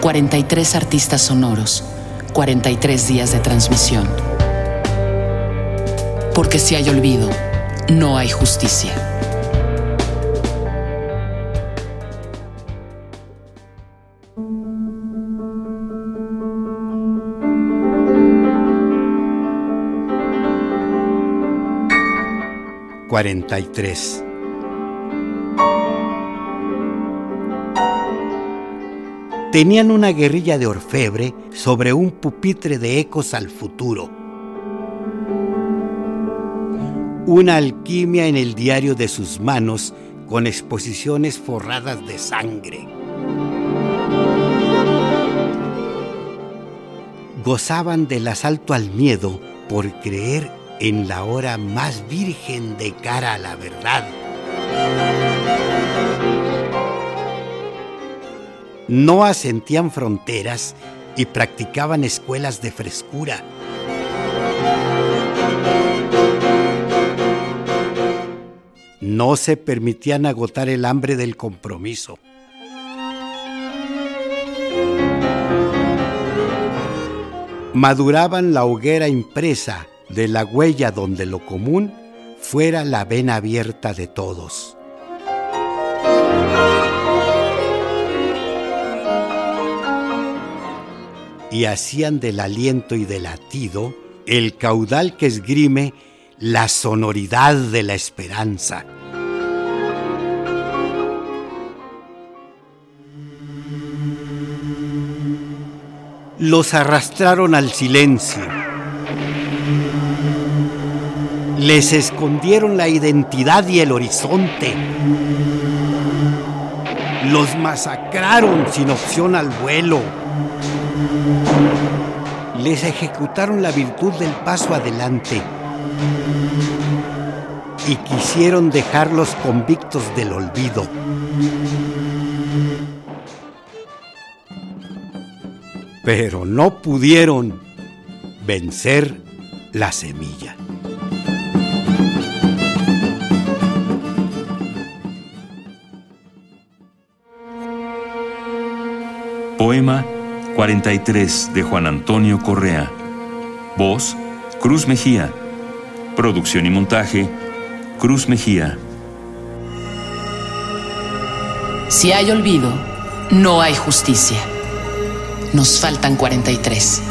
43 artistas sonoros, 43 días de transmisión. Porque si hay olvido, no hay justicia. Cuarenta y tres. Tenían una guerrilla de orfebre sobre un pupitre de ecos al futuro. Una alquimia en el diario de sus manos con exposiciones forradas de sangre. Gozaban del asalto al miedo por creer en la hora más virgen de cara a la verdad. No asentían fronteras y practicaban escuelas de frescura. No se permitían agotar el hambre del compromiso. Maduraban la hoguera impresa de la huella donde lo común fuera la vena abierta de todos. Y hacían del aliento y del latido el caudal que esgrime la sonoridad de la esperanza. Los arrastraron al silencio. Les escondieron la identidad y el horizonte. Los masacraron sin opción al vuelo les ejecutaron la virtud del paso adelante y quisieron dejarlos convictos del olvido. Pero no pudieron vencer la semilla. Poema 43 de Juan Antonio Correa. Voz, Cruz Mejía. Producción y montaje, Cruz Mejía. Si hay olvido, no hay justicia. Nos faltan 43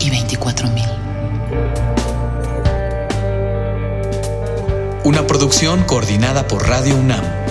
y 24 mil. Una producción coordinada por Radio UNAM